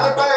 Vai, vai.